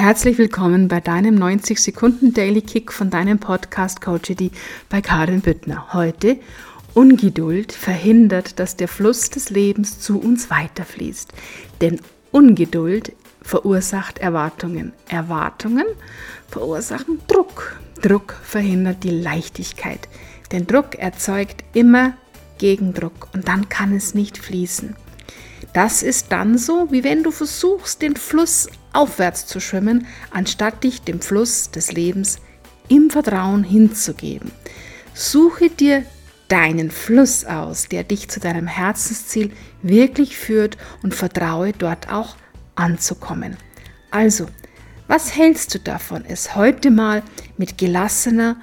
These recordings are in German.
Herzlich willkommen bei deinem 90 Sekunden Daily Kick von deinem Podcast Coachedy bei Karin Büttner. Heute Ungeduld verhindert, dass der Fluss des Lebens zu uns weiterfließt. Denn Ungeduld verursacht Erwartungen. Erwartungen verursachen Druck. Druck verhindert die Leichtigkeit. Denn Druck erzeugt immer Gegendruck und dann kann es nicht fließen. Das ist dann so, wie wenn du versuchst, den Fluss aufwärts zu schwimmen, anstatt dich dem Fluss des Lebens im Vertrauen hinzugeben. Suche dir deinen Fluss aus, der dich zu deinem Herzensziel wirklich führt und vertraue dort auch anzukommen. Also, was hältst du davon, es heute mal mit gelassener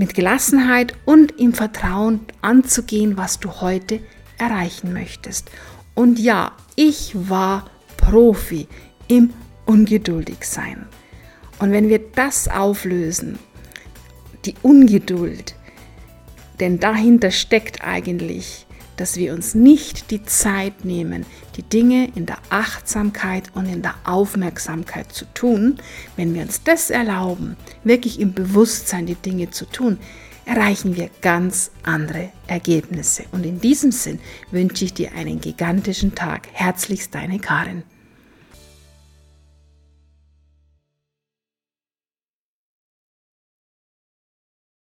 mit Gelassenheit und im Vertrauen anzugehen, was du heute erreichen möchtest. Und ja, ich war Profi im Ungeduldigsein. Und wenn wir das auflösen, die Ungeduld, denn dahinter steckt eigentlich dass wir uns nicht die Zeit nehmen, die Dinge in der Achtsamkeit und in der Aufmerksamkeit zu tun, wenn wir uns das erlauben, wirklich im Bewusstsein die Dinge zu tun, erreichen wir ganz andere Ergebnisse. Und in diesem Sinn wünsche ich dir einen gigantischen Tag. Herzlichst deine Karin.